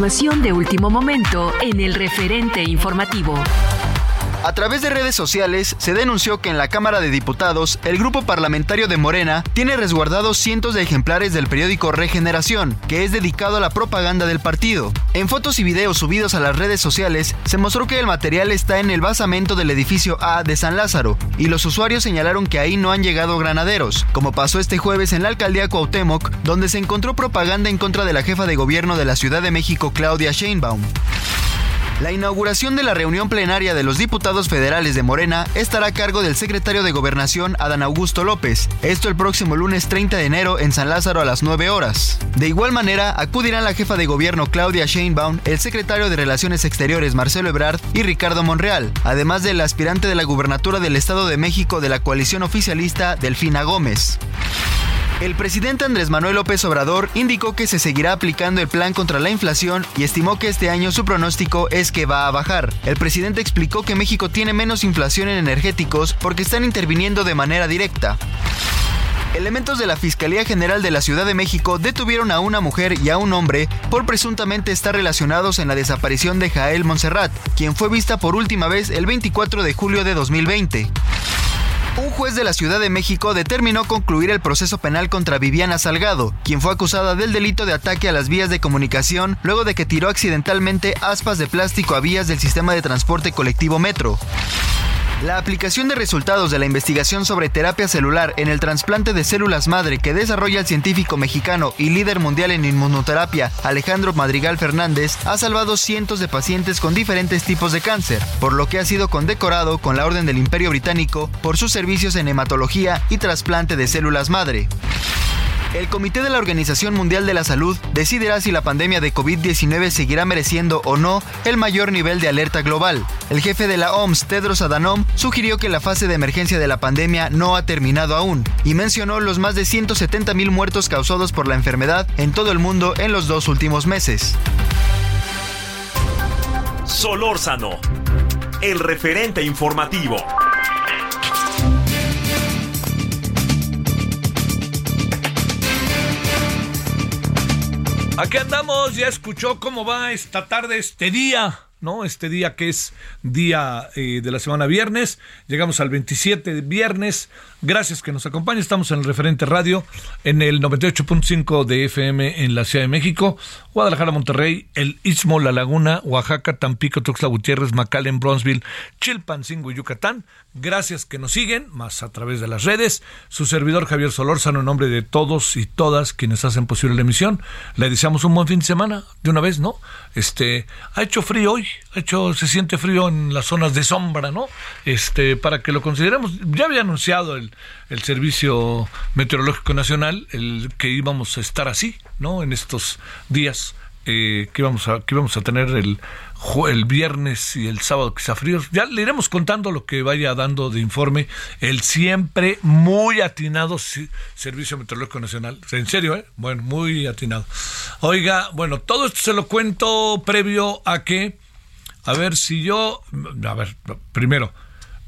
Información de último momento en el referente informativo. A través de redes sociales se denunció que en la Cámara de Diputados el grupo parlamentario de Morena tiene resguardados cientos de ejemplares del periódico Regeneración, que es dedicado a la propaganda del partido. En fotos y videos subidos a las redes sociales se mostró que el material está en el basamento del edificio A de San Lázaro, y los usuarios señalaron que ahí no han llegado granaderos, como pasó este jueves en la alcaldía Cuauhtémoc, donde se encontró propaganda en contra de la jefa de gobierno de la Ciudad de México, Claudia Sheinbaum. La inauguración de la reunión plenaria de los diputados federales de Morena estará a cargo del secretario de Gobernación Adán Augusto López, esto el próximo lunes 30 de enero en San Lázaro a las 9 horas. De igual manera, acudirán la jefa de gobierno Claudia Sheinbaum, el secretario de Relaciones Exteriores Marcelo Ebrard y Ricardo Monreal, además del aspirante de la gubernatura del Estado de México de la coalición oficialista Delfina Gómez. El presidente Andrés Manuel López Obrador indicó que se seguirá aplicando el plan contra la inflación y estimó que este año su pronóstico es que va a bajar. El presidente explicó que México tiene menos inflación en energéticos porque están interviniendo de manera directa. Elementos de la Fiscalía General de la Ciudad de México detuvieron a una mujer y a un hombre por presuntamente estar relacionados en la desaparición de Jael Montserrat, quien fue vista por última vez el 24 de julio de 2020. Un juez de la Ciudad de México determinó concluir el proceso penal contra Viviana Salgado, quien fue acusada del delito de ataque a las vías de comunicación luego de que tiró accidentalmente aspas de plástico a vías del sistema de transporte colectivo Metro. La aplicación de resultados de la investigación sobre terapia celular en el trasplante de células madre que desarrolla el científico mexicano y líder mundial en inmunoterapia Alejandro Madrigal Fernández ha salvado cientos de pacientes con diferentes tipos de cáncer, por lo que ha sido condecorado con la Orden del Imperio Británico por sus servicios en hematología y trasplante de células madre. El Comité de la Organización Mundial de la Salud decidirá si la pandemia de COVID-19 seguirá mereciendo o no el mayor nivel de alerta global. El jefe de la OMS, Tedros Adhanom, sugirió que la fase de emergencia de la pandemia no ha terminado aún y mencionó los más de 170 mil muertos causados por la enfermedad en todo el mundo en los dos últimos meses. Solórzano, el referente informativo. Aquí andamos, ya escuchó cómo va esta tarde, este día, ¿no? Este día que es día eh, de la semana viernes. Llegamos al 27 de viernes. Gracias que nos acompañe. Estamos en el referente radio en el 98.5 de FM en la Ciudad de México, Guadalajara, Monterrey, el Istmo, La Laguna, Oaxaca, Tampico, Tuxtla Gutiérrez, McAllen, Bronzeville, Chilpancingo y Yucatán. Gracias que nos siguen, más a través de las redes. Su servidor Javier Solórzano, en nombre de todos y todas quienes hacen posible la emisión, le deseamos un buen fin de semana, de una vez, ¿no? Este, ha hecho frío hoy, ha hecho, se siente frío en las zonas de sombra, ¿no? Este, para que lo consideremos. Ya había anunciado el, el Servicio Meteorológico Nacional el que íbamos a estar así, ¿no? En estos días. Eh, que íbamos a que íbamos a tener el el viernes y el sábado quizá fríos. Ya le iremos contando lo que vaya dando de informe el siempre muy atinado Servicio Meteorológico Nacional. En serio, ¿eh? Bueno, muy atinado. Oiga, bueno, todo esto se lo cuento previo a que, a ver si yo, a ver, primero,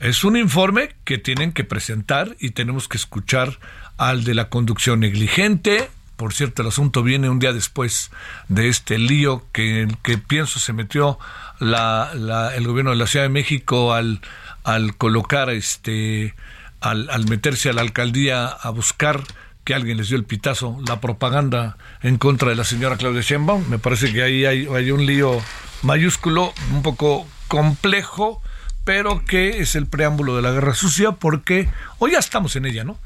es un informe que tienen que presentar y tenemos que escuchar al de la conducción negligente, Por cierto, el asunto viene un día después de este lío que, que pienso se metió el gobierno de la Ciudad de México al, al colocar, este, al, al meterse a la alcaldía a buscar que alguien les dio el pitazo, la propaganda en contra de la señora Claudia Sheinbaum. Me parece que ahí hay, hay un lío mayúsculo, un poco complejo, pero que es el preámbulo de la guerra sucia, porque hoy ya estamos en ella, ¿no?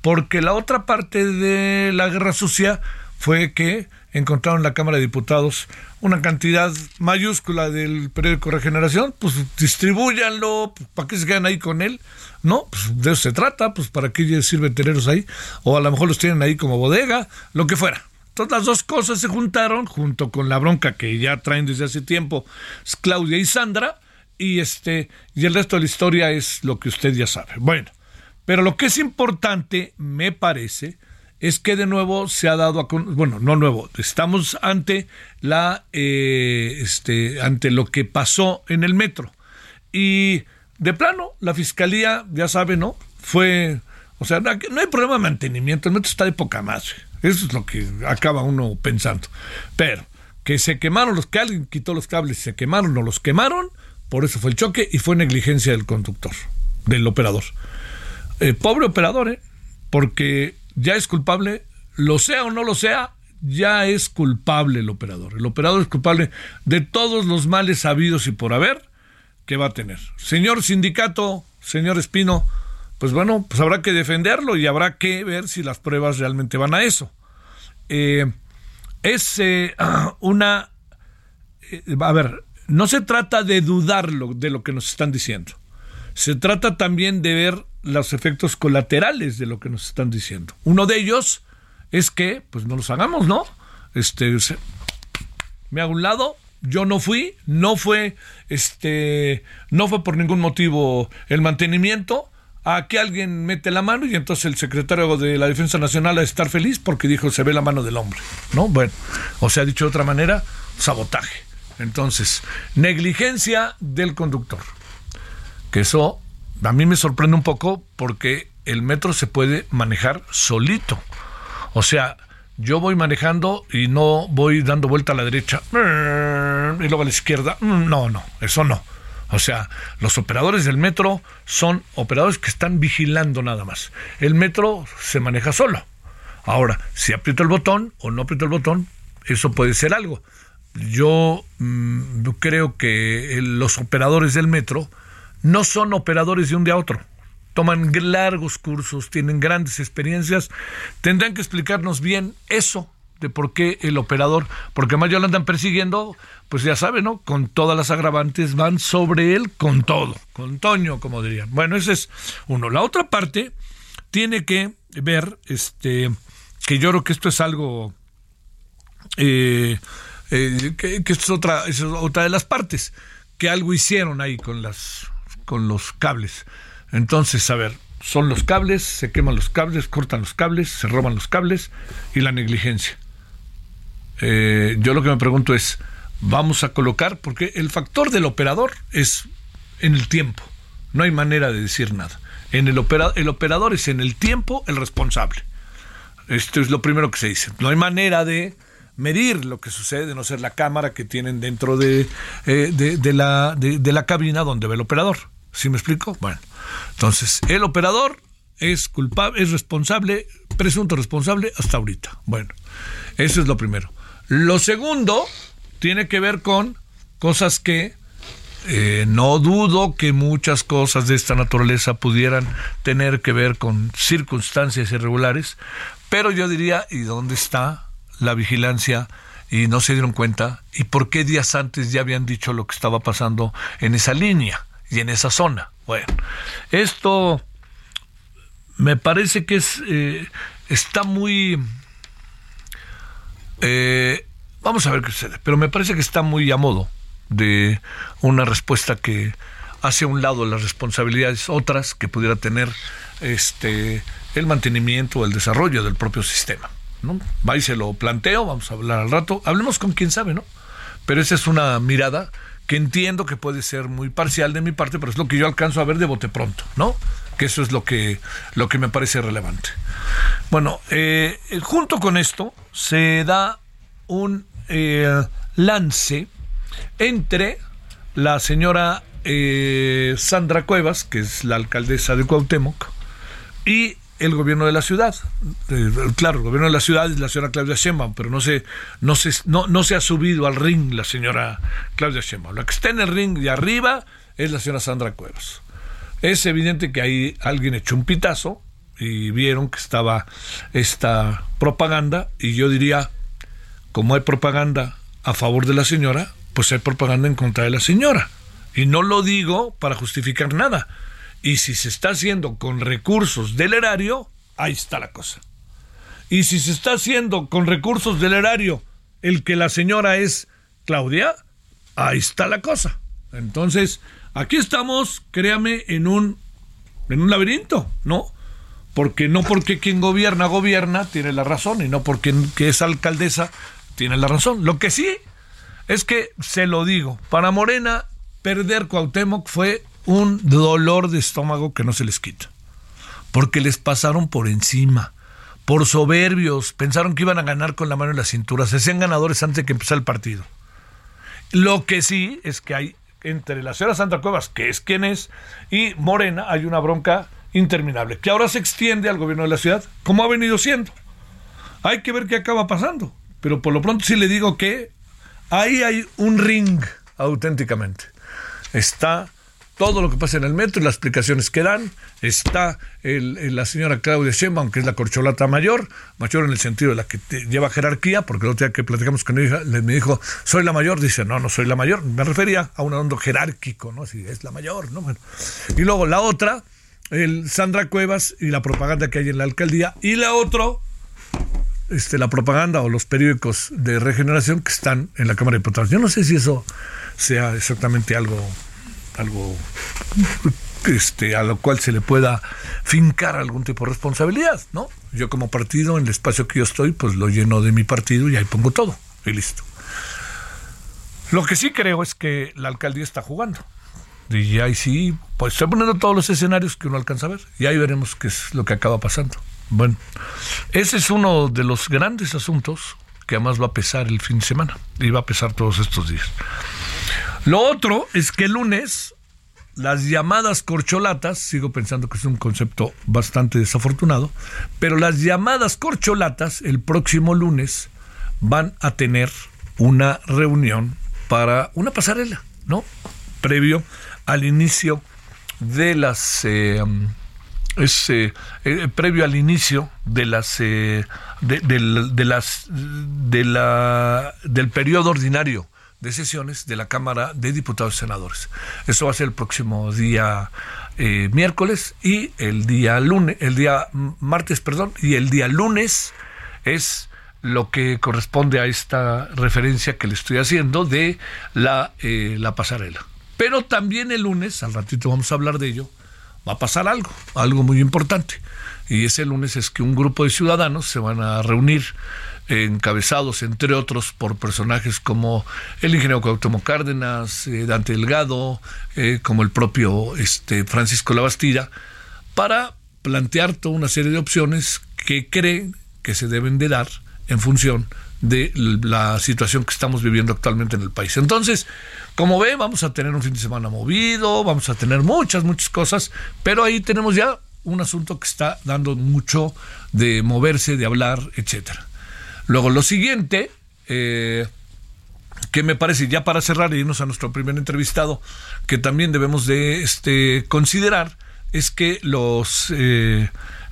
Porque la otra parte de la guerra sucia fue que encontraron en la Cámara de Diputados una cantidad mayúscula del periódico Regeneración, pues distribúyanlo, pues, ¿para qué se quedan ahí con él? No, pues de eso se trata, pues para qué sirven teneros ahí, o a lo mejor los tienen ahí como bodega, lo que fuera. Entonces las dos cosas se juntaron, junto con la bronca que ya traen desde hace tiempo Claudia y Sandra, y este, y el resto de la historia es lo que usted ya sabe. Bueno, pero lo que es importante, me parece, es que de nuevo se ha dado a bueno no nuevo estamos ante la eh, este ante lo que pasó en el metro. Y de plano la fiscalía ya sabe no fue o sea no hay problema de mantenimiento el metro está de poca más eso es lo que acaba uno pensando. Pero que se quemaron los que alguien quitó los cables se quemaron o los quemaron por eso fue el choque y fue negligencia del conductor del operador eh, pobre operador eh porque ya es culpable, lo sea o no lo sea, ya es culpable el operador. El operador es culpable de todos los males habidos y por haber que va a tener. Señor sindicato, señor Espino, pues bueno, pues habrá que defenderlo y habrá que ver si las pruebas realmente van a eso. Eh, es eh, una... Eh, a ver, no se trata de dudarlo de lo que nos están diciendo. Se trata también de ver los efectos colaterales de lo que nos están diciendo. Uno de ellos es que, pues no los hagamos, ¿no? Este, me hago un lado, yo no fui, no fue, este, no fue por ningún motivo el mantenimiento, a que alguien mete la mano y entonces el secretario de la Defensa Nacional a estar feliz porque dijo se ve la mano del hombre, ¿no? Bueno, o sea, dicho de otra manera, sabotaje. Entonces, negligencia del conductor. Que eso a mí me sorprende un poco porque el metro se puede manejar solito. O sea, yo voy manejando y no voy dando vuelta a la derecha y luego a la izquierda. No, no, eso no. O sea, los operadores del metro son operadores que están vigilando nada más. El metro se maneja solo. Ahora, si aprieto el botón o no aprieto el botón, eso puede ser algo. Yo mm, creo que los operadores del metro no son operadores de un día a otro. Toman largos cursos, tienen grandes experiencias. Tendrán que explicarnos bien eso de por qué el operador, porque más ya lo andan persiguiendo, pues ya saben, ¿no? Con todas las agravantes van sobre él con todo, con Toño, como dirían. Bueno, ese es uno. La otra parte tiene que ver, este, que yo creo que esto es algo, eh, eh, que, es otra, es otra de las partes, que algo hicieron ahí con las con los cables. Entonces, a ver, son los cables, se queman los cables, cortan los cables, se roban los cables y la negligencia. Eh, yo lo que me pregunto es, vamos a colocar, porque el factor del operador es en el tiempo, no hay manera de decir nada. En el, el operador es en el tiempo el responsable. Esto es lo primero que se dice. No hay manera de medir lo que sucede, de no ser la cámara que tienen dentro de, eh, de, la, de la cabina donde ve el operador. ¿Sí me explico? Bueno, entonces, el operador es culpable, es responsable, presunto responsable hasta ahorita. Bueno, eso es lo primero. Lo segundo tiene que ver con cosas que eh, no dudo que muchas cosas de esta naturaleza pudieran tener que ver con circunstancias irregulares, pero yo diría, ¿y dónde está la vigilancia? Y no se dieron cuenta, ¿y por qué días antes ya habían dicho lo que estaba pasando en esa línea? y en esa zona. Bueno, esto me parece que es eh, está muy eh, vamos a ver qué sucede, pero me parece que está muy a modo de una respuesta que hace a un lado las responsabilidades otras que pudiera tener este el mantenimiento o el desarrollo del propio sistema. ¿No? Va y se lo planteo, vamos a hablar al rato, hablemos con quien sabe, ¿no? Pero esa es una mirada que entiendo que puede ser muy parcial de mi parte, pero es lo que yo alcanzo a ver de bote pronto, ¿no? que eso es lo que, lo que me parece relevante. Bueno, eh, junto con esto se da un eh, lance entre la señora eh, Sandra Cuevas, que es la alcaldesa de Cuauhtémoc, y el gobierno de la ciudad. Eh, claro, el gobierno de la ciudad es la señora Claudia Sheinbaum, pero no se, no se, no, se ha subido al ring la señora Claudia Sheinbaum. La que está en el ring de arriba es la señora Sandra Cuevas. Es evidente que ahí alguien echó un pitazo y vieron que estaba esta propaganda y yo diría, como hay propaganda a favor de la señora, pues hay propaganda en contra de la señora. Y no lo digo para justificar nada. Y si se está haciendo con recursos del erario, ahí está la cosa. Y si se está haciendo con recursos del erario el que la señora es Claudia, ahí está la cosa. Entonces, aquí estamos, créame, en un, en un laberinto, ¿no? Porque no porque quien gobierna, gobierna, tiene la razón, y no porque que es alcaldesa, tiene la razón. Lo que sí es que, se lo digo, para Morena, perder Cuauhtémoc fue un dolor de estómago que no se les quita. Porque les pasaron por encima, por soberbios, pensaron que iban a ganar con la mano en la cintura, se hacían ganadores antes de que empezara el partido. Lo que sí es que hay entre la señora Santa Cuevas, que es quien es, y Morena, hay una bronca interminable, que ahora se extiende al gobierno de la ciudad, como ha venido siendo. Hay que ver qué acaba pasando, pero por lo pronto sí le digo que ahí hay un ring auténticamente. Está todo lo que pasa en el metro y las explicaciones que dan. Está el, la señora Claudia Sheinbaum, que es la corcholata mayor, mayor en el sentido de la que lleva jerarquía, porque el otro día que platicamos con ella, me dijo, soy la mayor, dice, no, no soy la mayor, me refería a un hondo jerárquico, ¿no? Si es la mayor, ¿no? Y luego la otra, el Sandra Cuevas y la propaganda que hay en la alcaldía, y la otra, este, la propaganda o los periódicos de regeneración que están en la Cámara de Diputados. Yo no sé si eso sea exactamente algo algo este, a lo cual se le pueda fincar algún tipo de responsabilidad, ¿no? Yo como partido, en el espacio que yo estoy, pues lo lleno de mi partido y ahí pongo todo y listo. Lo que sí creo es que la alcaldía está jugando. Y ahí sí, pues estoy poniendo todos los escenarios que uno alcanza a ver y ahí veremos qué es lo que acaba pasando. Bueno, ese es uno de los grandes asuntos que además va a pesar el fin de semana y va a pesar todos estos días. Lo otro es que el lunes las llamadas corcholatas, sigo pensando que es un concepto bastante desafortunado, pero las llamadas corcholatas el próximo lunes van a tener una reunión para una pasarela, ¿no? Previo al inicio de las eh, eh, eh, previo al inicio de las de, las de la del periodo ordinario de sesiones de la Cámara de Diputados y Senadores. Eso va a ser el próximo día eh, miércoles y el día lunes, el día martes, perdón, y el día lunes es lo que corresponde a esta referencia que le estoy haciendo de la, eh, la pasarela. Pero también el lunes, al ratito vamos a hablar de ello, va a pasar algo, algo muy importante. Y ese lunes es que un grupo de ciudadanos se van a reunir encabezados, entre otros, por personajes como el ingeniero Cuauhtémoc Cárdenas, eh, Dante Delgado, eh, como el propio este, Francisco Labastida, para plantear toda una serie de opciones que creen que se deben de dar en función de la situación que estamos viviendo actualmente en el país. Entonces, como ve, vamos a tener un fin de semana movido, vamos a tener muchas, muchas cosas, pero ahí tenemos ya un asunto que está dando mucho de moverse, de hablar, etcétera. Luego, lo siguiente, eh, que me parece, ya para cerrar y irnos a nuestro primer entrevistado, que también debemos de este, considerar, es que los, eh,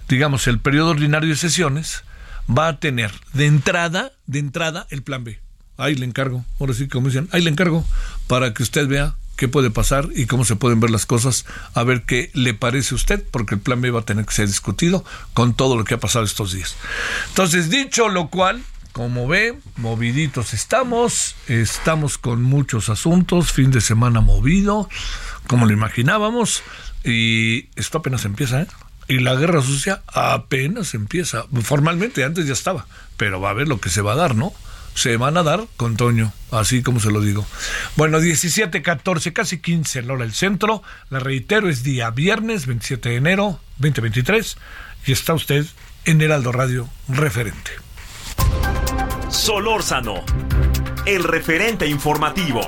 digamos, el periodo ordinario de sesiones va a tener de entrada, de entrada, el plan B. Ahí le encargo, ahora sí, como dicen, ahí le encargo para que usted vea qué puede pasar y cómo se pueden ver las cosas, a ver qué le parece a usted, porque el plan B va a tener que ser discutido con todo lo que ha pasado estos días. Entonces, dicho lo cual, como ve, moviditos estamos, estamos con muchos asuntos, fin de semana movido, como lo imaginábamos, y esto apenas empieza, ¿eh? Y la guerra sucia apenas empieza, formalmente antes ya estaba, pero va a ver lo que se va a dar, ¿no? Se van a dar con Toño, así como se lo digo. Bueno, 17, 14, casi 15 en hora del centro. La reitero, es día viernes 27 de enero 2023 y está usted en Heraldo Radio referente. Solórzano, el referente informativo.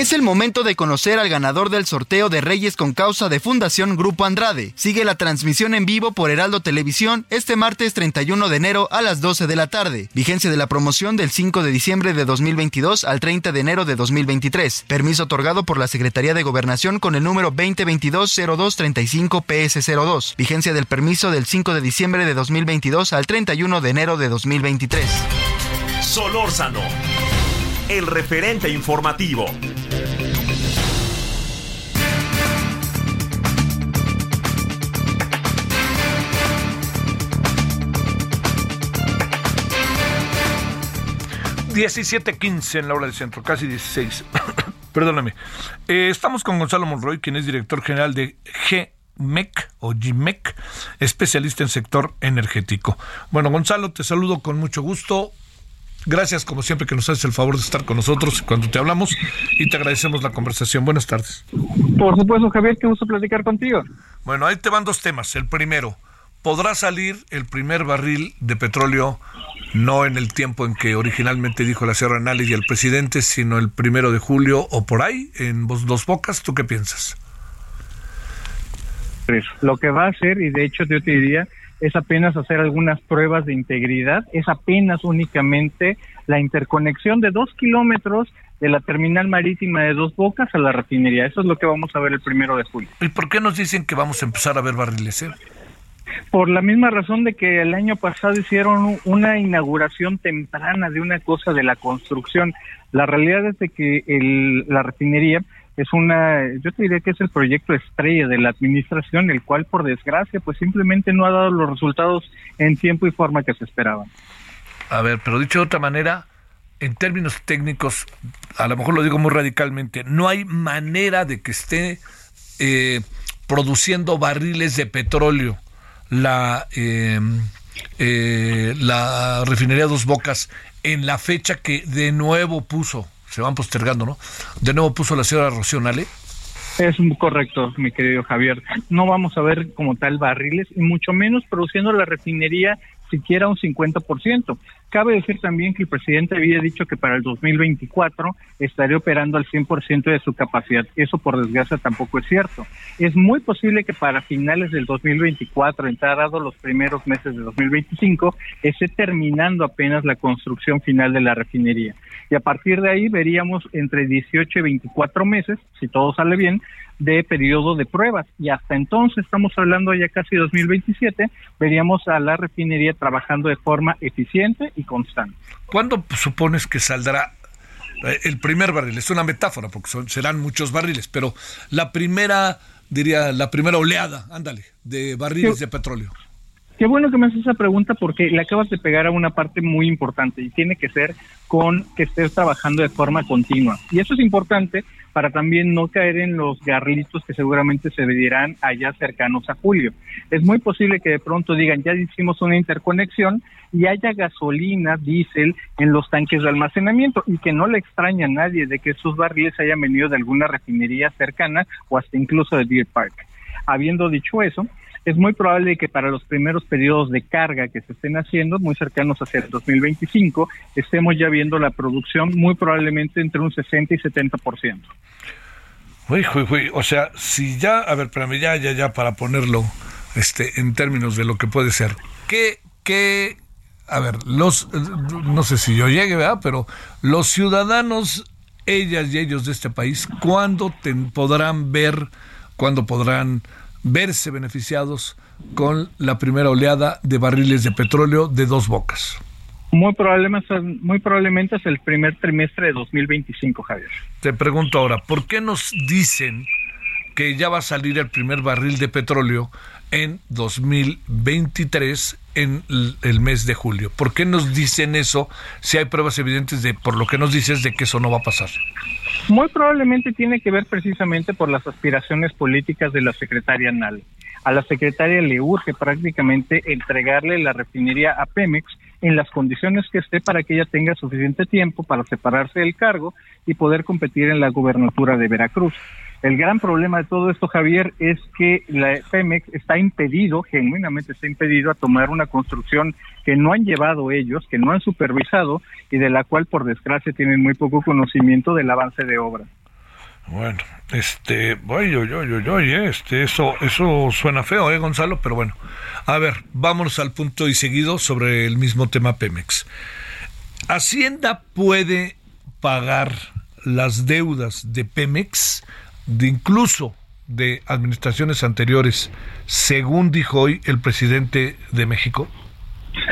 Es el momento de conocer al ganador del sorteo de Reyes con causa de Fundación Grupo Andrade. Sigue la transmisión en vivo por Heraldo Televisión este martes 31 de enero a las 12 de la tarde. Vigencia de la promoción del 5 de diciembre de 2022 al 30 de enero de 2023. Permiso otorgado por la Secretaría de Gobernación con el número 2022-0235-PS02. Vigencia del permiso del 5 de diciembre de 2022 al 31 de enero de 2023. Solórzano, el referente informativo. 17.15 en la hora del centro, casi 16. Perdóname. Eh, estamos con Gonzalo Monroy, quien es director general de GMEC o GMEC, especialista en sector energético. Bueno, Gonzalo, te saludo con mucho gusto. Gracias, como siempre, que nos haces el favor de estar con nosotros cuando te hablamos y te agradecemos la conversación. Buenas tardes. Por supuesto, Javier, qué gusto platicar contigo. Bueno, ahí te van dos temas. El primero, ¿podrá salir el primer barril de petróleo no en el tiempo en que originalmente dijo la Sierra Anales y el presidente, sino el primero de julio o por ahí, en Dos Bocas. ¿Tú qué piensas? Pues, lo que va a hacer, y de hecho yo te diría, es apenas hacer algunas pruebas de integridad, es apenas únicamente la interconexión de dos kilómetros de la terminal marítima de Dos Bocas a la refinería. Eso es lo que vamos a ver el primero de julio. ¿Y por qué nos dicen que vamos a empezar a ver barriles? Eh? por la misma razón de que el año pasado hicieron una inauguración temprana de una cosa de la construcción. La realidad es de que el, la refinería es una, yo te diría que es el proyecto estrella de la administración, el cual por desgracia pues simplemente no ha dado los resultados en tiempo y forma que se esperaban. A ver, pero dicho de otra manera, en términos técnicos, a lo mejor lo digo muy radicalmente, no hay manera de que esté eh, produciendo barriles de petróleo la, em, eh, la refinería Dos Bocas en la fecha que de nuevo puso, se van postergando, ¿no? De nuevo puso la señora Rocío Nale. Es correcto, mi querido Javier. No vamos a ver como tal barriles y mucho menos produciendo la refinería siquiera un 50%. Cabe decir también que el presidente había dicho que para el 2024 estaría operando al 100% de su capacidad. Eso, por desgracia, tampoco es cierto. Es muy posible que para finales del 2024, entrado los primeros meses de 2025, esté terminando apenas la construcción final de la refinería. Y a partir de ahí veríamos entre 18 y 24 meses, si todo sale bien, de periodo de pruebas y hasta entonces estamos hablando ya casi 2027 veríamos a la refinería trabajando de forma eficiente y constante. ¿Cuándo supones que saldrá eh, el primer barril? Es una metáfora porque serán muchos barriles, pero la primera diría la primera oleada, ándale, de barriles de petróleo. Qué bueno que me haces esa pregunta porque le acabas de pegar a una parte muy importante y tiene que ser con que estés trabajando de forma continua. Y eso es importante para también no caer en los garritos que seguramente se verán allá cercanos a julio. Es muy posible que de pronto digan, ya hicimos una interconexión y haya gasolina, diésel en los tanques de almacenamiento y que no le extraña a nadie de que esos barriles hayan venido de alguna refinería cercana o hasta incluso de Deer Park. Habiendo dicho eso, es muy probable que para los primeros periodos de carga que se estén haciendo, muy cercanos hacia el 2025, estemos ya viendo la producción muy probablemente entre un 60 y 70%. Uy, uy, uy, o sea, si ya, a ver, espérame, ya, ya, ya, para ponerlo este, en términos de lo que puede ser, ¿qué, qué, a ver, los, no sé si yo llegue, ¿verdad? Pero los ciudadanos, ellas y ellos de este país, ¿cuándo podrán ver, cuándo podrán verse beneficiados con la primera oleada de barriles de petróleo de dos bocas? Muy probablemente, muy probablemente es el primer trimestre de 2025, Javier. Te pregunto ahora, ¿por qué nos dicen que ya va a salir el primer barril de petróleo en 2023 en el mes de julio. ¿Por qué nos dicen eso si hay pruebas evidentes de, por lo que nos dices, de que eso no va a pasar? Muy probablemente tiene que ver precisamente por las aspiraciones políticas de la secretaria Nal. A la secretaria le urge prácticamente entregarle la refinería a Pemex en las condiciones que esté para que ella tenga suficiente tiempo para separarse del cargo y poder competir en la gubernatura de Veracruz. El gran problema de todo esto, Javier, es que la Pemex está impedido, genuinamente está impedido a tomar una construcción que no han llevado ellos, que no han supervisado y de la cual, por desgracia, tienen muy poco conocimiento del avance de obra. Bueno, este, oye, oye, oye, oye, este, eso, eso suena feo, ¿eh, Gonzalo? Pero bueno, a ver, vámonos al punto y seguido sobre el mismo tema Pemex. Hacienda puede pagar las deudas de Pemex de incluso de administraciones anteriores, según dijo hoy el presidente de México?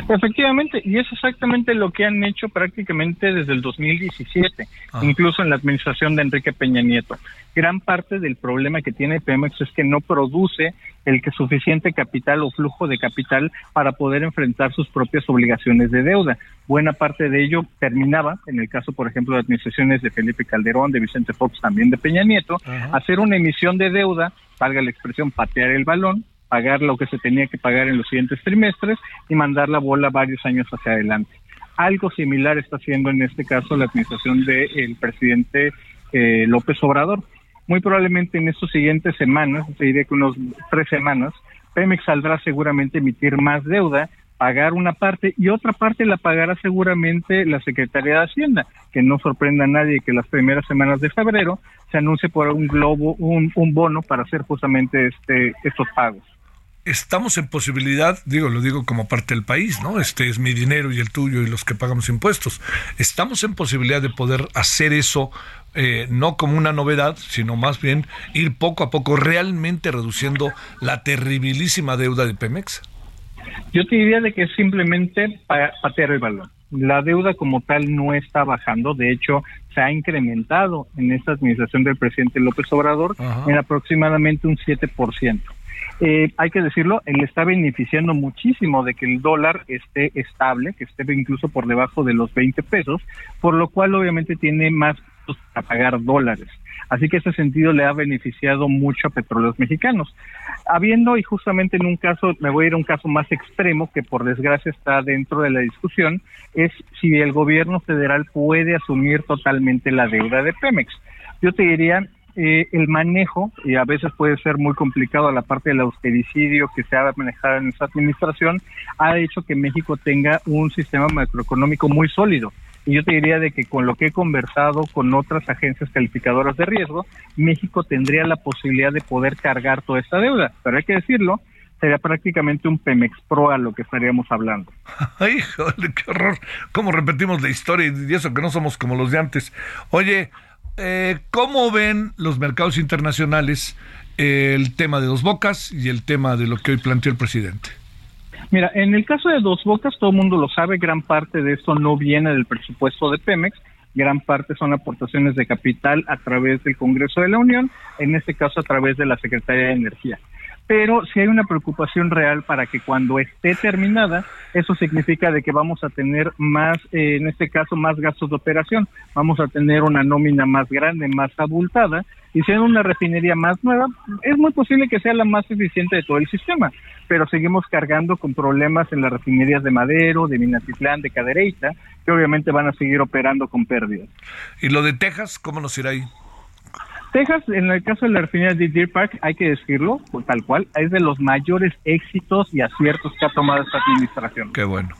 Efectivamente, y es exactamente lo que han hecho prácticamente desde el 2017, ah. incluso en la administración de Enrique Peña Nieto. Gran parte del problema que tiene Pemex es que no produce el que suficiente capital o flujo de capital para poder enfrentar sus propias obligaciones de deuda. Buena parte de ello terminaba, en el caso, por ejemplo, de administraciones de Felipe Calderón, de Vicente Fox, también de Peña Nieto, hacer una emisión de deuda, valga la expresión, patear el balón, pagar lo que se tenía que pagar en los siguientes trimestres y mandar la bola varios años hacia adelante. Algo similar está haciendo en este caso la administración del presidente eh, López Obrador. Muy probablemente en estas siguientes semanas, te diré que unos tres semanas, Pemex saldrá seguramente a emitir más deuda, pagar una parte y otra parte la pagará seguramente la Secretaría de Hacienda, que no sorprenda a nadie que las primeras semanas de febrero se anuncie por un globo, un, un bono para hacer justamente este, estos pagos estamos en posibilidad, digo, lo digo como parte del país, ¿no? Este es mi dinero y el tuyo y los que pagamos impuestos. Estamos en posibilidad de poder hacer eso eh, no como una novedad, sino más bien ir poco a poco realmente reduciendo la terribilísima deuda de Pemex. Yo te diría de que simplemente patear el balón. La deuda como tal no está bajando, de hecho se ha incrementado en esta administración del presidente López Obrador en aproximadamente un 7%. Eh, hay que decirlo, él está beneficiando muchísimo de que el dólar esté estable, que esté incluso por debajo de los 20 pesos, por lo cual obviamente tiene más a pagar dólares. Así que ese sentido le ha beneficiado mucho a petróleos mexicanos. Habiendo, y justamente en un caso, me voy a ir a un caso más extremo, que por desgracia está dentro de la discusión, es si el gobierno federal puede asumir totalmente la deuda de Pemex. Yo te diría, eh, el manejo, y a veces puede ser muy complicado la parte del austericidio que se ha manejado en esta administración, ha hecho que México tenga un sistema macroeconómico muy sólido. Y yo te diría de que con lo que he conversado con otras agencias calificadoras de riesgo, México tendría la posibilidad de poder cargar toda esta deuda. Pero hay que decirlo, sería prácticamente un Pemex Pro a lo que estaríamos hablando. Ay, joder, qué horror. ¿Cómo repetimos la historia y eso que no somos como los de antes? Oye, eh, ¿cómo ven los mercados internacionales el tema de dos bocas y el tema de lo que hoy planteó el presidente? Mira, en el caso de dos bocas, todo el mundo lo sabe, gran parte de esto no viene del presupuesto de Pemex, gran parte son aportaciones de capital a través del Congreso de la Unión, en este caso a través de la Secretaría de Energía pero si hay una preocupación real para que cuando esté terminada, eso significa de que vamos a tener más, eh, en este caso, más gastos de operación, vamos a tener una nómina más grande, más abultada, y siendo una refinería más nueva, es muy posible que sea la más eficiente de todo el sistema, pero seguimos cargando con problemas en las refinerías de Madero, de Minatitlán, de Cadereyta, que obviamente van a seguir operando con pérdidas. ¿Y lo de Texas, cómo nos irá ahí? Texas, en el caso de la refinería de Deer Park, hay que decirlo, pues, tal cual, es de los mayores éxitos y aciertos que ha tomado esta administración. Qué bueno.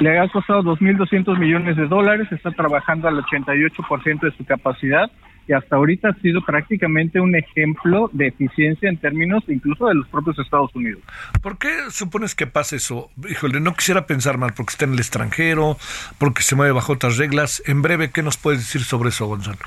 Le ha costado 2.200 millones de dólares, está trabajando al 88% de su capacidad y hasta ahorita ha sido prácticamente un ejemplo de eficiencia en términos incluso de los propios Estados Unidos. ¿Por qué supones que pasa eso? Híjole, no quisiera pensar mal porque está en el extranjero, porque se mueve bajo otras reglas. En breve, ¿qué nos puedes decir sobre eso, Gonzalo?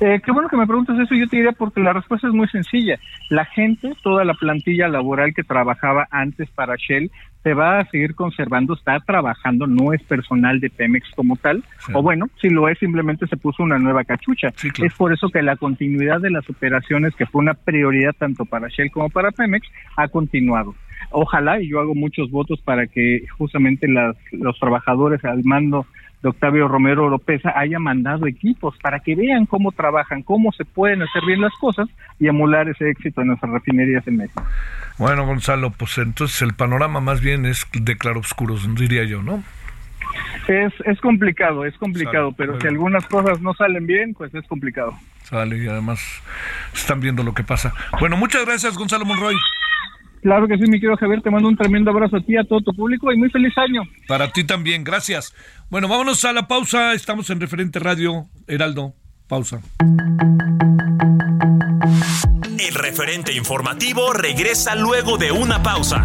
Eh, qué bueno que me preguntas eso, yo te diría porque la respuesta es muy sencilla. La gente, toda la plantilla laboral que trabajaba antes para Shell, se va a seguir conservando, está trabajando, no es personal de Pemex como tal, o bueno, si lo es, simplemente se puso una nueva cachucha. Es por eso que la continuidad de las operaciones, que fue una prioridad tanto para Shell como para Pemex, ha continuado. Ojalá, y yo hago muchos votos para que justamente las, los trabajadores al mando de Octavio Romero Oropesa haya mandado equipos para que vean cómo trabajan, cómo se pueden hacer bien las cosas y emular ese éxito en nuestras refinerías en México. Bueno, Gonzalo, pues entonces el panorama más bien es de claroscuros, diría yo, ¿no? Es, es complicado, es complicado, pero si algunas cosas no salen bien, pues es complicado. Sale y además están viendo lo que pasa. Bueno, muchas gracias, Gonzalo Monroy. Claro que sí, mi querido Javier, te mando un tremendo abrazo a ti, a todo tu público y muy feliz año. Para ti también, gracias. Bueno, vámonos a la pausa, estamos en Referente Radio, Heraldo, pausa. El referente informativo regresa luego de una pausa.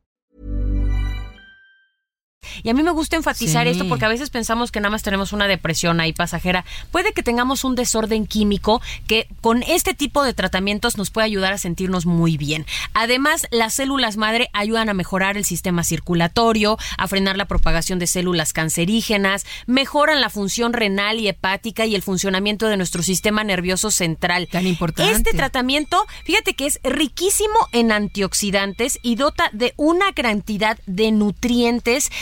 Y a mí me gusta enfatizar Sí. esto porque a veces pensamos que nada más tenemos una depresión ahí pasajera. Puede que tengamos un desorden químico que con este tipo de tratamientos nos puede ayudar a sentirnos muy bien. Además, las células madre ayudan a mejorar el sistema circulatorio, a frenar la propagación de células cancerígenas, mejoran la función renal y hepática y el funcionamiento de nuestro sistema nervioso central. Tan importante. Este tratamiento, fíjate que es riquísimo en antioxidantes y dota de una cantidad de nutrientes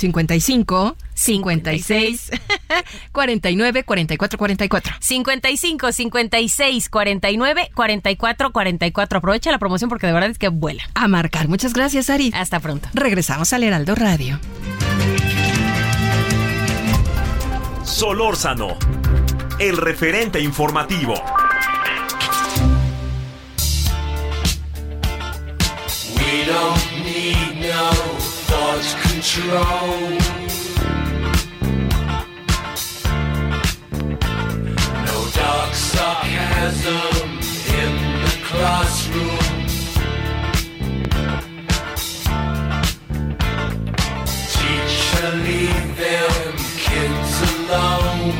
55 56 49 44 44. 55 56 49 44 44. Aprovecha la promoción porque de verdad es que vuela. A marcar. Muchas gracias, Ari. Hasta pronto. Regresamos al Heraldo Radio. Solórzano, el referente informativo. We don't need no thought control. No dark sarcasm in the classroom. Teacher, leave them kids alone.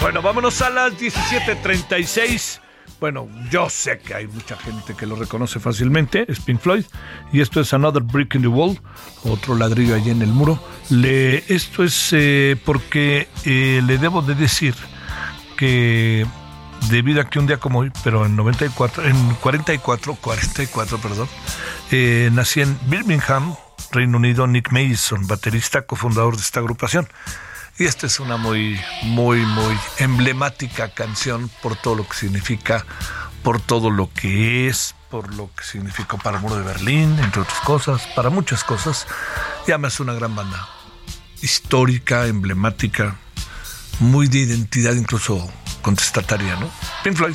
Bueno, vámonos a las 17:36. Bueno, yo sé que hay mucha gente que lo reconoce fácilmente, es Pink Floyd, y esto es Another Brick in the Wall, otro ladrillo allí en el muro. Esto es eh, porque eh, le debo de decir que debido a que un día como hoy, pero en 94, en 44, 44, perdón, eh, nací en Birmingham, Reino Unido, Nick Mason, baterista, cofundador de esta agrupación. Y esta es una muy, muy, muy emblemática canción por todo lo que significa, por todo lo que es, por lo que significó para el muro de Berlín, entre otras cosas, para muchas cosas. Y además es una gran banda histórica, emblemática, muy de identidad, incluso contestataria, ¿no? Pink Floyd.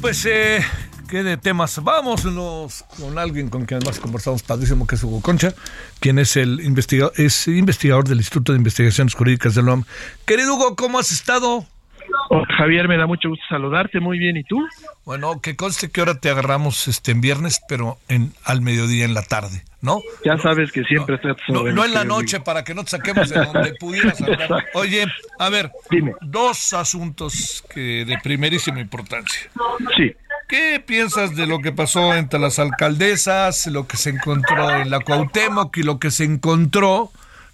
Pues, eh, ¿qué de temas? Vámonos con alguien con quien además conversamos padrísimo, que es Hugo Concha, quien es el investigador, es investigador del Instituto de Investigaciones Jurídicas del UAM. Querido Hugo, ¿cómo has estado? Oh, Javier, me da mucho gusto saludarte, muy bien, ¿y tú? Bueno, que conste que ahora te agarramos este en viernes, pero en al mediodía en la tarde, ¿no? Ya sabes que siempre No, órdenes, no en la noche para que no te saquemos de donde pudieras hablar. Oye, a ver, Dime. dos asuntos que de primerísima importancia. Sí. ¿Qué piensas de lo que pasó entre las alcaldesas, lo que se encontró en la Cuauhtémoc y lo que se encontró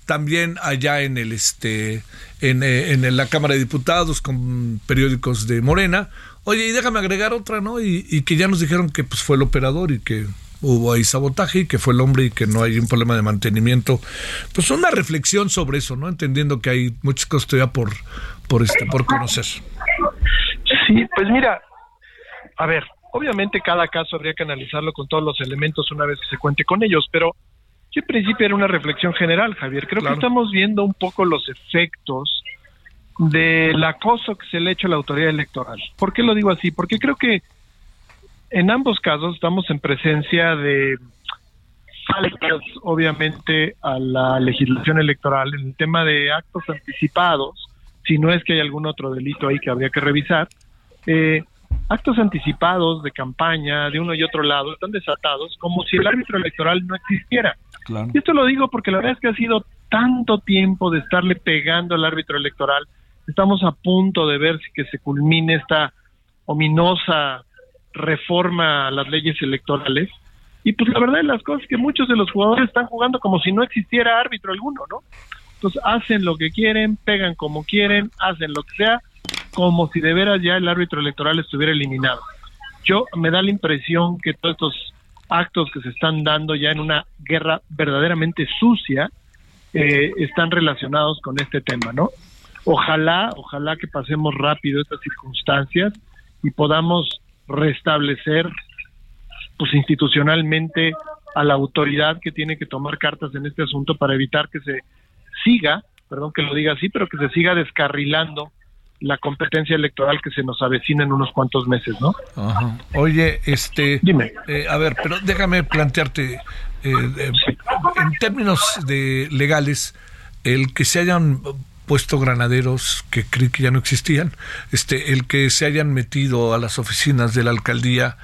también allá en el este en, eh, en la Cámara de Diputados con periódicos de Morena? Oye, y déjame agregar otra, ¿no? Y, y que ya nos dijeron que pues fue el operador y que hubo ahí sabotaje y que fue el hombre y que no hay un problema de mantenimiento. Pues una reflexión sobre eso, ¿no? Entendiendo que hay muchas cosas todavía por, por, este, por conocer. Sí, pues mira, a ver, obviamente cada caso habría que analizarlo con todos los elementos una vez que se cuente con ellos, pero yo en principio era una reflexión general, Javier. Creo Claro. que estamos viendo un poco los efectos del acoso que se le ha hecho a la autoridad electoral. ¿Por qué lo digo así? Porque creo que en ambos casos estamos en presencia de faltas, obviamente, a la legislación electoral en el tema de actos anticipados, si no es que hay algún otro delito ahí que habría que revisar. Eh, actos anticipados de campaña de uno y otro lado están desatados como si el árbitro electoral no existiera. Y esto lo digo porque la verdad es que ha sido tanto tiempo de estarle pegando al árbitro electoral. Estamos a punto de ver si que se culmine esta ominosa reforma a las leyes electorales. Y pues la verdad de las cosas es que muchos de los jugadores están jugando como si no existiera árbitro alguno, ¿no? Entonces hacen lo que quieren, pegan como quieren, hacen lo que sea, como si de veras ya el árbitro electoral estuviera eliminado. Yo me da la impresión que todos estos actos que se están dando ya en una guerra verdaderamente sucia eh, están relacionados con este tema, ¿no? Ojalá, ojalá que pasemos rápido estas circunstancias y podamos restablecer, pues institucionalmente, a la autoridad que tiene que tomar cartas en este asunto para evitar que se siga, perdón que lo diga así, pero que se siga descarrilando la competencia electoral que se nos avecina en unos cuantos meses, ¿no? Ajá. Oye, este. Dime. eh, a ver, pero déjame plantearte. eh, eh, en términos de legales, el que se hayan puesto granaderos que creí que ya no existían, este, el que se hayan metido a las oficinas de la alcaldía,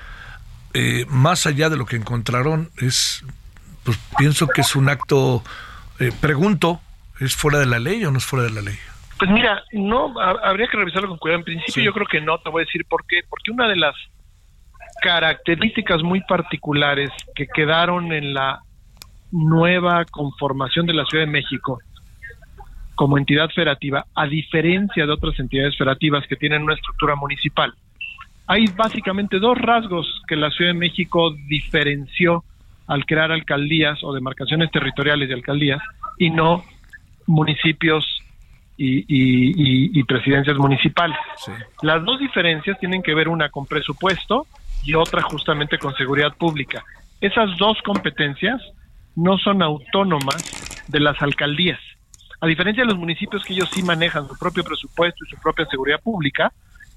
eh, más allá de lo que encontraron, es, pues pienso que es un acto, eh, pregunto, ¿es fuera de la ley o no es fuera de la ley? Pues mira, no, ha- habría que revisarlo con cuidado. En principio yo creo que no, te voy a decir por qué. Porque una de las características muy particulares que quedaron en la nueva conformación de la Ciudad de México como entidad federativa, a diferencia de otras entidades federativas que tienen una estructura municipal, hay básicamente dos rasgos que la Ciudad de México diferenció al crear alcaldías o demarcaciones territoriales de alcaldías y no municipios y, y- presidencias municipales. Las dos diferencias tienen que ver una con presupuesto y otra justamente con seguridad pública. Esas dos competencias no son autónomas de las alcaldías. A diferencia de los municipios que ellos sí manejan su propio presupuesto y su propia seguridad pública,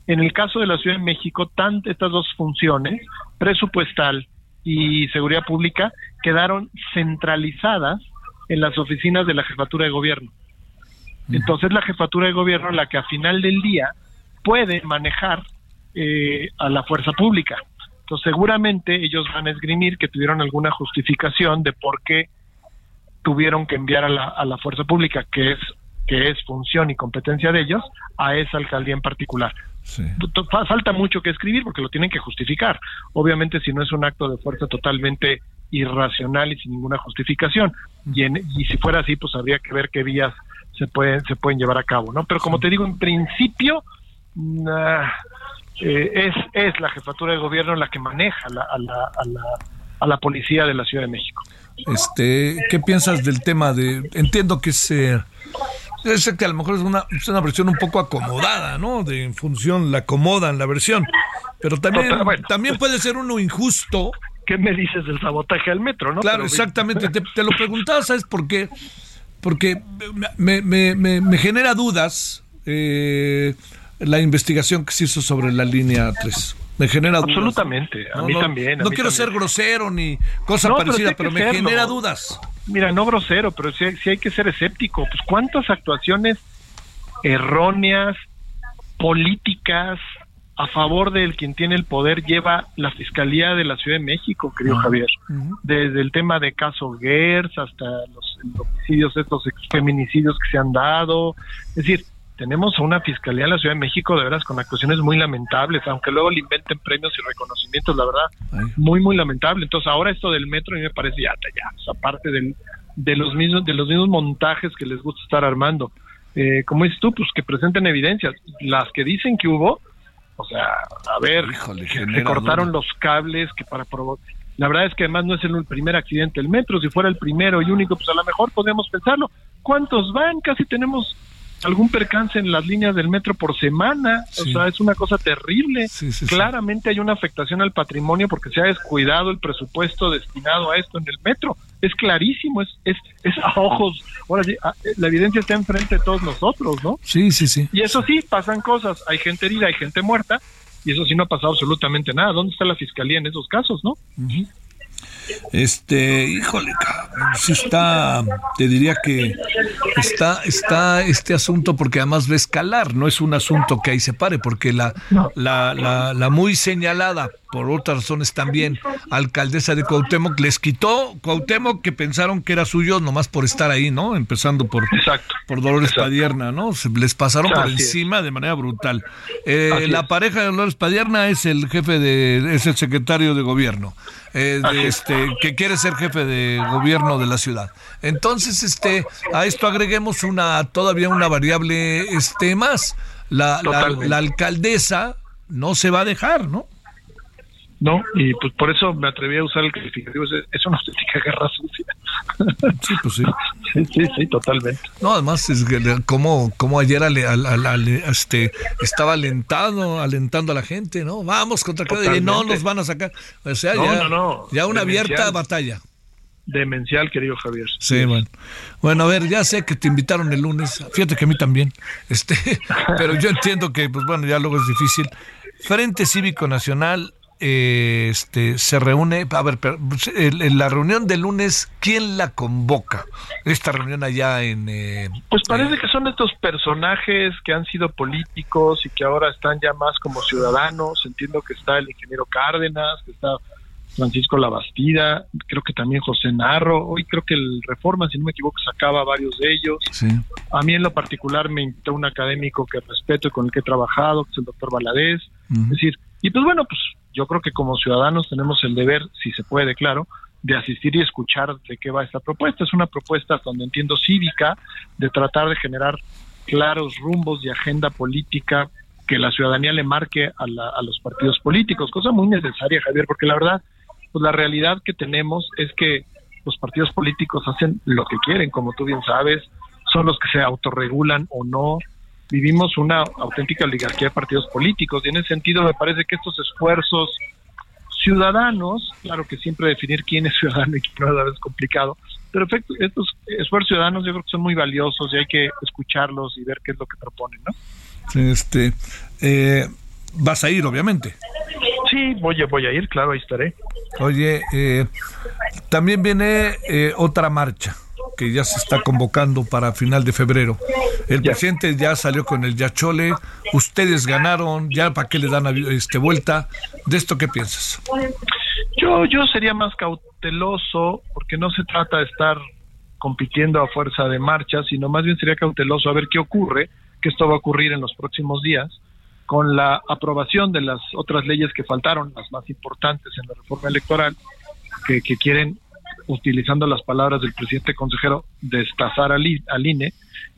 en el caso de la Ciudad de México, tanto estas dos funciones, presupuestal y seguridad pública, quedaron centralizadas en las oficinas de la jefatura de gobierno. Entonces la jefatura de gobierno la que a final del día puede manejar eh, a la fuerza pública. Entonces seguramente ellos van a esgrimir que tuvieron alguna justificación de por qué tuvieron que enviar a la, a la fuerza pública, que es que es función y competencia de ellos, a esa alcaldía en particular. Fa- Falta mucho que escribir porque lo tienen que justificar. Obviamente si no es un acto de fuerza totalmente irracional y sin ninguna justificación. Y, en- y si fuera así, pues habría que ver qué vías se pueden, se pueden llevar a cabo, ¿no? Pero como te digo, en principio nah, eh, es, es la jefatura de gobierno la que maneja la- a, la, a, la, a la policía de la Ciudad de México. Este, ¿qué piensas del tema de? Entiendo que es, eh, es que a lo mejor es una, es una versión un poco acomodada, ¿no? De en función la acomodan la versión, pero también Total, bueno. también puede ser uno injusto. ¿Qué me dices del sabotaje al metro, no? Claro, Pero- exactamente. Te, te lo preguntaba, ¿sabes por qué? Porque me, me- me- me genera dudas eh, la investigación que se hizo sobre la línea 3. Me genera dudas. Absolutamente, a mí también, a no mí quiero también. ser grosero ni cosa No, pero parecida, sí pero, me serlo. genera dudas. Mira, no grosero, pero sí, sí hay que ser escéptico. Pues cuántas actuaciones erróneas, políticas, a favor del quien tiene el poder lleva la Fiscalía de la Ciudad de México, querido Javier. Desde el tema de caso Gers hasta los, los homicidios, estos feminicidios que se han dado. Es decir, tenemos una Fiscalía de la Ciudad de México de veras con actuaciones muy lamentables, aunque luego le inventen premios y reconocimientos, la verdad, muy, muy lamentable. Entonces ahora esto del metro a mí me parece ya, ya, o sea, aparte del, de los mismos, de los mismos montajes que les gusta estar armando. Eh, como dices tú, pues que presenten evidencias. Las que dicen que hubo, o sea, a ver, que se cortaron los cables que para provo- La verdad es que además no es el primer accidente del metro, si fuera el primero y único, pues a lo mejor podemos pensarlo. ¿Cuántos van? Casi tenemos algún percance en las líneas del metro por semana, o sea, es una cosa terrible. Claramente hay una afectación al patrimonio porque se ha descuidado el presupuesto destinado a esto en el metro. Es clarísimo, es, es, es a ojos. Ahora sí, a- la evidencia está enfrente de todos nosotros, ¿no? Sí, sí, sí. Y eso sí, pasan cosas. Hay gente herida, hay gente muerta, y eso sí no ha pasado absolutamente nada. ¿Dónde está la fiscalía en esos casos, no? Este, híjole, sí está, te diría que está, está este asunto porque además va a escalar, no es un asunto que ahí se pare, porque la, la, la muy señalada, por otras razones también, alcaldesa de Cuauhtémoc, les quitó Cuauhtémoc que pensaron que era suyo nomás por estar ahí, ¿no? Empezando por, por Dolores Padierna, ¿no? Se les pasaron por es. encima de manera brutal. Eh, la pareja de Dolores Padierna es el jefe de, es el secretario de gobierno, eh, de este, que quiere ser jefe de gobierno de la ciudad. Entonces, este, a esto agreguemos una, todavía una variable, este, más. La, la, la alcaldesa no se va a dejar, ¿no? No, y pues por eso me atreví a usar el calificativo. Es, una auténtica guerra sucia. Sí, pues sí. Sí, sí, sí, totalmente. No, además es como, como ayer ale- al- al- al- este, estaba alentado, alentando a la gente, ¿no? Vamos contra cada y no nos van a sacar. O sea, No, ya, no, no. ya una Demencial. abierta batalla. Demencial, querido Javier. Sí, bueno. Bueno, a ver, ya sé que te invitaron el lunes. Fíjate que a mí también. Este, pero yo entiendo que, pues bueno, ya luego es difícil. Frente Cívico Nacional eh, este, se reúne. A ver, en la reunión del lunes, ¿quién la convoca? Esta reunión allá en. eh, Pues parece que son estos personajes que han sido políticos y que ahora están ya más como ciudadanos. Entiendo que está el ingeniero Cárdenas, que está Francisco Labastida, creo que también José Narro. Hoy creo que el Reforma, si no me equivoco, sacaba varios de ellos. Sí. A mí en lo particular me invitó un académico que respeto y con el que he trabajado, que es el doctor Valadez. Es decir, y pues bueno, pues yo creo que como ciudadanos tenemos el deber, si se puede, claro, de asistir y escuchar de qué va esta propuesta. Es una propuesta, hasta donde entiendo, cívica, de tratar de generar claros rumbos de agenda política que la ciudadanía le marque a, la- a los partidos políticos, cosa muy necesaria, Javier, porque la verdad, pues la realidad que tenemos es que los partidos políticos hacen lo que quieren, como tú bien sabes, son los que se autorregulan o no. Vivimos una auténtica oligarquía de partidos políticos y en ese sentido me parece que estos esfuerzos ciudadanos, claro que siempre definir quién es ciudadano y quién no es complicado, pero estos esfuerzos ciudadanos yo creo que son muy valiosos y hay que escucharlos y ver qué es lo que proponen, ¿no? Este, eh, vas a ir, obviamente. Sí, voy a, voy a ir, claro, ahí estaré. Oye, eh, también viene eh, otra marcha que ya se está convocando para final de febrero. El presidente ya salió con el Yachole, ustedes ganaron, ya para qué le dan este vuelta. ¿De esto qué piensas? Yo, yo sería más cauteloso porque no se trata de estar compitiendo a fuerza de marcha, sino más bien sería cauteloso a ver qué ocurre, que esto va a ocurrir en los próximos días, con la aprobación de las otras leyes que faltaron, las más importantes en la reforma electoral, que, que quieren, utilizando las palabras del presidente consejero, destazar al, al INE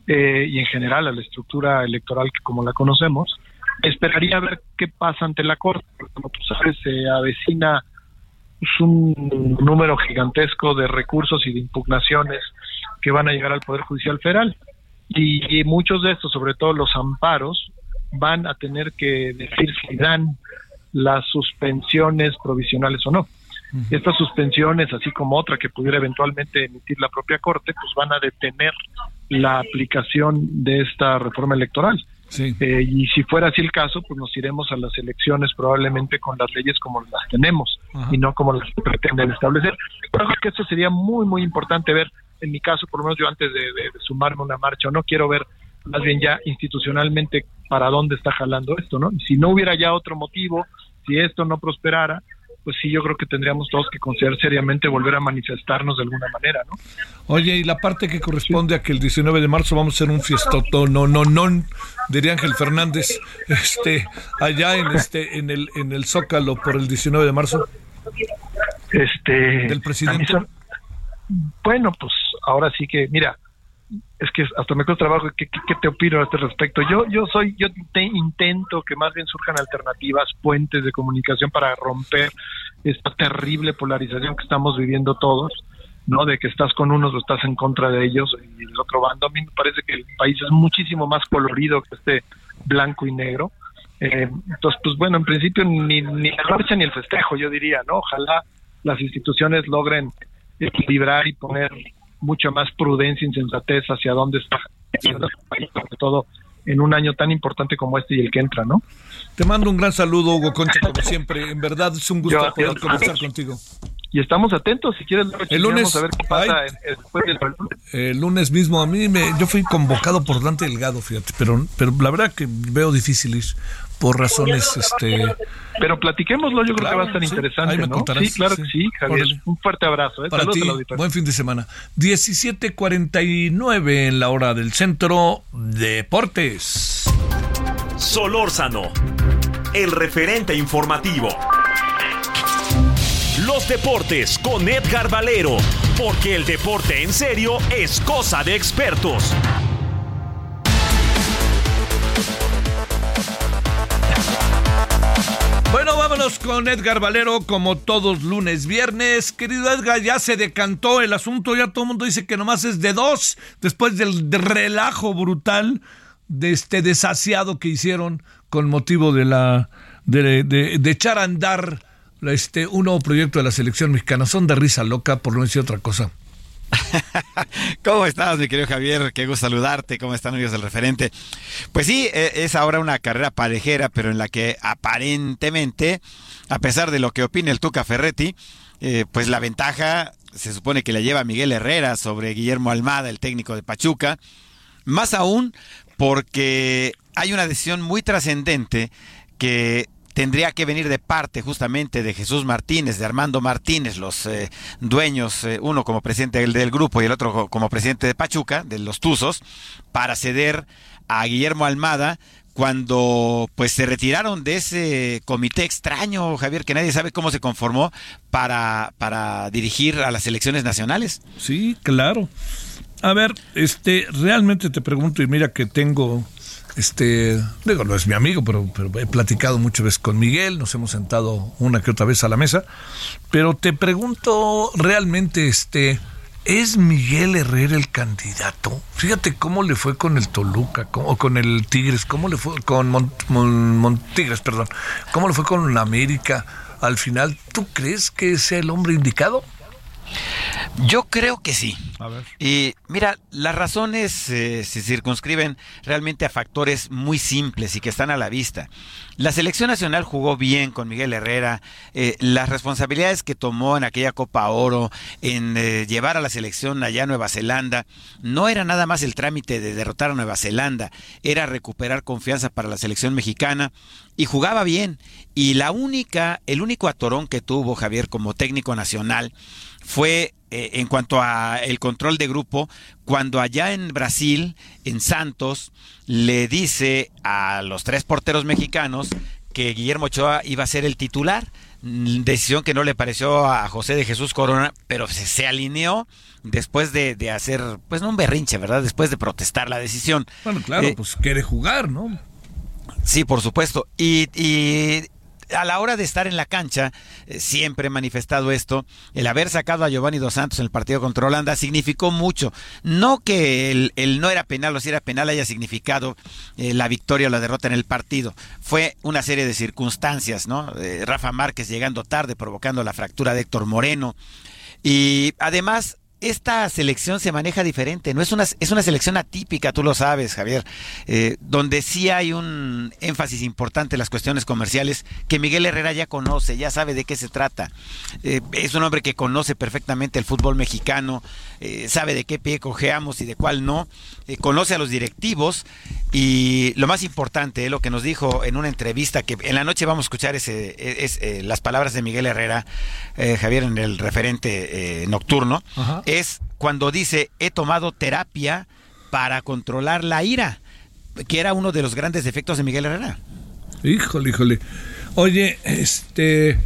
eh, y en general a la estructura electoral que como la conocemos. Esperaría ver qué pasa ante la Corte, porque como tú sabes, se avecina pues, un número gigantesco de recursos y de impugnaciones que van a llegar al Poder Judicial Federal. Y muchos de estos, sobre todo los amparos, van a tener que decir si dan las suspensiones provisionales o no. Estas suspensiones, así como otra que pudiera eventualmente emitir la propia Corte, pues van a detener la aplicación de esta reforma electoral. Eh, y si fuera así el caso, pues nos iremos a las elecciones probablemente con las leyes como las tenemos y no como las que pretenden establecer. Creo que esto sería muy, muy importante ver, en mi caso, por lo menos yo antes de, de- de sumarme a una marcha o no, quiero ver más bien ya institucionalmente para dónde está jalando esto, ¿no? Y si no hubiera ya otro motivo, si esto no prosperara, pues sí, yo creo que tendríamos todos que considerar seriamente volver a manifestarnos de alguna manera, ¿no? Oye, y la parte que corresponde a que el 19 de marzo vamos a hacer un fiestotón, no, no, no, diría Ángel Fernández, este, allá en este, en el, en el Zócalo por el 19 de marzo. Este, Del presidente. son- bueno, pues ahora sí que, mira, es que hasta me cuesta trabajo ¿qué, te opino a este respecto. Yo yo soy yo te intento que más bien surjan alternativas, puentes de comunicación para romper esta terrible polarización que estamos viviendo todos, ¿no? De que estás con unos o estás en contra de ellos y el otro bando. A mí me parece que el país es muchísimo más colorido que este blanco y negro. Eh, entonces, pues bueno, en principio ni, ni la marcha ni el festejo, yo diría, ¿no? Ojalá las instituciones logren equilibrar y poner mucha más prudencia y sensatez hacia dónde está sobre todo en un año tan importante como este y el que entra, ¿no? Te mando un gran saludo, Hugo Concha, como siempre. En verdad es un gusto Yo- poder conversar contigo. Y estamos atentos, si quieres, El lunes, a ver qué pasa ay. después del. El lunes mismo a mí me, yo fui convocado por Dante Delgado, fíjate, pero, pero la verdad que veo difícil ir por razones, este, Pero platiquémoslo, yo creo Claro, que va a estar sí, interesante, ahí me ¿no? contarás, Sí, claro sí. que sí, Javier. Órale. Un fuerte abrazo, ¿eh? para Saludos ti, buen fin de semana. 17:49 en la hora del centro Deportes. Solórzano, el referente informativo. Los deportes con Edgar Valero, porque el deporte en serio es cosa de expertos. Con Edgar Valero como todos lunes, viernes. Querido Edgar, ya se decantó el asunto, ya todo el mundo dice que nomás es de dos, después del de relajo brutal de este desasiado que hicieron con motivo de la de, de- de echar a andar este un nuevo proyecto de la selección mexicana. Son de risa loca, por no decir otra cosa. ¿Cómo estás, mi querido Javier? Qué gusto saludarte. ¿Cómo están, amigos del referente? Pues sí, eh, es ahora una carrera parejera, pero en la que aparentemente, a pesar de lo que opine el Tuca Ferretti, eh, pues la ventaja se supone que la lleva Miguel Herrera sobre Guillermo Almada, el técnico de Pachuca. Más aún porque hay una decisión muy trascendente que tendría que venir de parte justamente de Jesús Martínez, de Armando Martínez, los eh, dueños, eh, uno como presidente del, del grupo y el otro co- como presidente de Pachuca, de los Tuzos, para ceder a Guillermo Almada cuando pues se retiraron de ese comité extraño, Javier, que nadie sabe cómo se conformó para, para dirigir a las elecciones nacionales. Sí, claro. A ver, este, realmente te pregunto y mira que tengo, este, digo, no es mi amigo, pero, he platicado muchas veces con Miguel, nos hemos sentado una que otra vez a la mesa, pero te pregunto realmente, este, ¿es Miguel Herrera el candidato? Fíjate cómo le fue con el Toluca, o con el Tigres, cómo le fue con Mon- Mon- Mon- Tigres, perdón, cómo le fue con América. Al final, ¿tú crees que sea el hombre indicado? Yo creo que sí. A ver. Y mira, las razones eh, se circunscriben realmente a factores muy simples y que están a la vista. La selección nacional jugó bien con Miguel Herrera. eh, las responsabilidades que tomó en aquella Copa Oro, en eh, llevar a la selección allá a Nueva Zelanda, no era nada más el trámite de derrotar a Nueva Zelanda, era recuperar confianza para la selección mexicana y jugaba bien. Y la única, el único atorón que tuvo Javier como técnico nacional fue eh, en cuanto a el control de grupo cuando allá en Brasil, en Santos, le dice a los tres porteros mexicanos que Guillermo Ochoa iba a ser el titular. Decisión que no le pareció a José de Jesús Corona, pero se, se alineó después de, de hacer, pues no un berrinche, ¿verdad? Después de protestar la decisión. Bueno, claro, Eh, pues quiere jugar, ¿no? Sí, por supuesto. Y, y a la hora de estar en la cancha, eh, siempre he manifestado esto, el haber sacado a Giovanni Dos Santos en el partido contra Holanda significó mucho. No que el, no era penal o si era penal haya significado eh, la victoria o la derrota en el partido. Fue una serie de circunstancias, ¿no? Eh, Rafa Márquez llegando tarde, provocando la fractura de Héctor Moreno. Y además, esta selección se maneja diferente, no es una, es una selección atípica, tú lo sabes, Javier, eh, donde sí hay un énfasis importante en las cuestiones comerciales que Miguel Herrera ya conoce, ya sabe de qué se trata. Eh, es un hombre que conoce perfectamente el fútbol mexicano, eh, sabe de qué pie cojeamos y de cuál no, conoce a los directivos y lo más importante, lo que nos dijo en una entrevista, que en la noche vamos a escuchar ese, es, eh, las palabras de Miguel Herrera, Javier, en el referente nocturno, Ajá. Es cuando dice, he tomado terapia para controlar la ira, que era uno de los grandes defectos de Miguel Herrera. Híjole, híjole. Oye, este,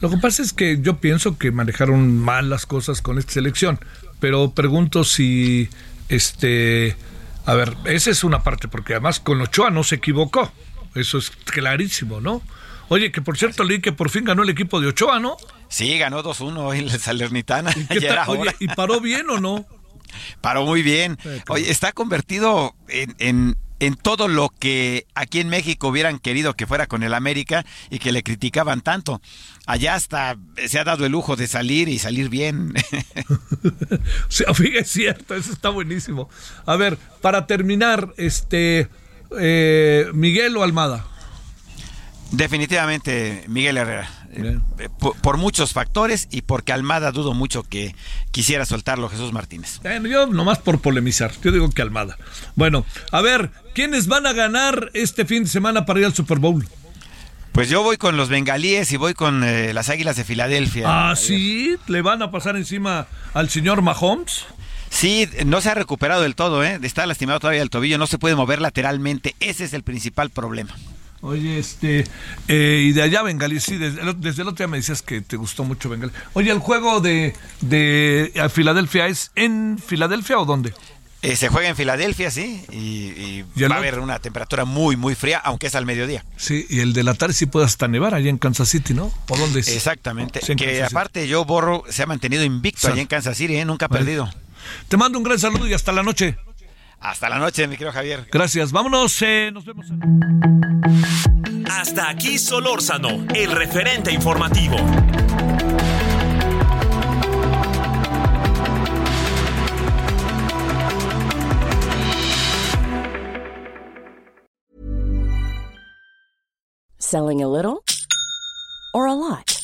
lo que pasa es que yo pienso que manejaron mal las cosas con esta selección, pero pregunto si Este, a ver, esa es una parte, porque además con Ochoa no se equivocó. Eso es clarísimo, ¿no? Oye, que por cierto leí que por fin ganó el equipo de Ochoa, ¿no? Sí, ganó 2-1 hoy el Salernitana. ¿Y, paró bien o no? Paró muy bien. Oye, está convertido en, en- en todo lo que aquí en México hubieran querido que fuera con el América y que le criticaban tanto. Allá hasta se ha dado el lujo de salir y salir bien. O sea, fíjate, es cierto, eso está buenísimo. A ver, para terminar, este, eh, Miguel o Almada. Definitivamente Miguel Herrera. Eh, Por, por muchos factores y porque Almada dudo mucho que quisiera soltarlo Jesús Martínez. Bueno, yo nomás por polemizar, yo digo que Almada. Bueno, a ver, ¿quiénes van a ganar este fin de semana para ir al Super Bowl? Pues yo voy con los bengalíes y voy con eh, las Águilas de Filadelfia. Ah, sí, le van a pasar encima al señor Mahomes. Sí, no se ha recuperado del todo, ¿eh? Está lastimado todavía el tobillo, no se puede mover lateralmente. Ese es el principal problema. Oye, este, eh, y de allá Bengalí, sí, desde, el- desde el otro día me decías que te gustó mucho Bengalí. Oye, ¿el juego de, de Filadelfia es en Filadelfia o dónde? Eh, se juega en Filadelfia, sí, y, y ¿Y el va a haber una temperatura muy, muy fría, aunque es al mediodía. Sí, y el de la tarde sí puede hasta nevar allá en Kansas City, ¿no? ¿O dónde es? Exactamente. Sí, que aparte Joe Borro se ha mantenido invicto allá en Kansas City, ¿eh? nunca ha Vale. perdido. Te mando un gran saludo y hasta la noche. Hasta la noche, mi querido Javier. Gracias, vámonos, eh, nos vemos. Hasta aquí Solórzano, el referente informativo. Selling a little or a lot?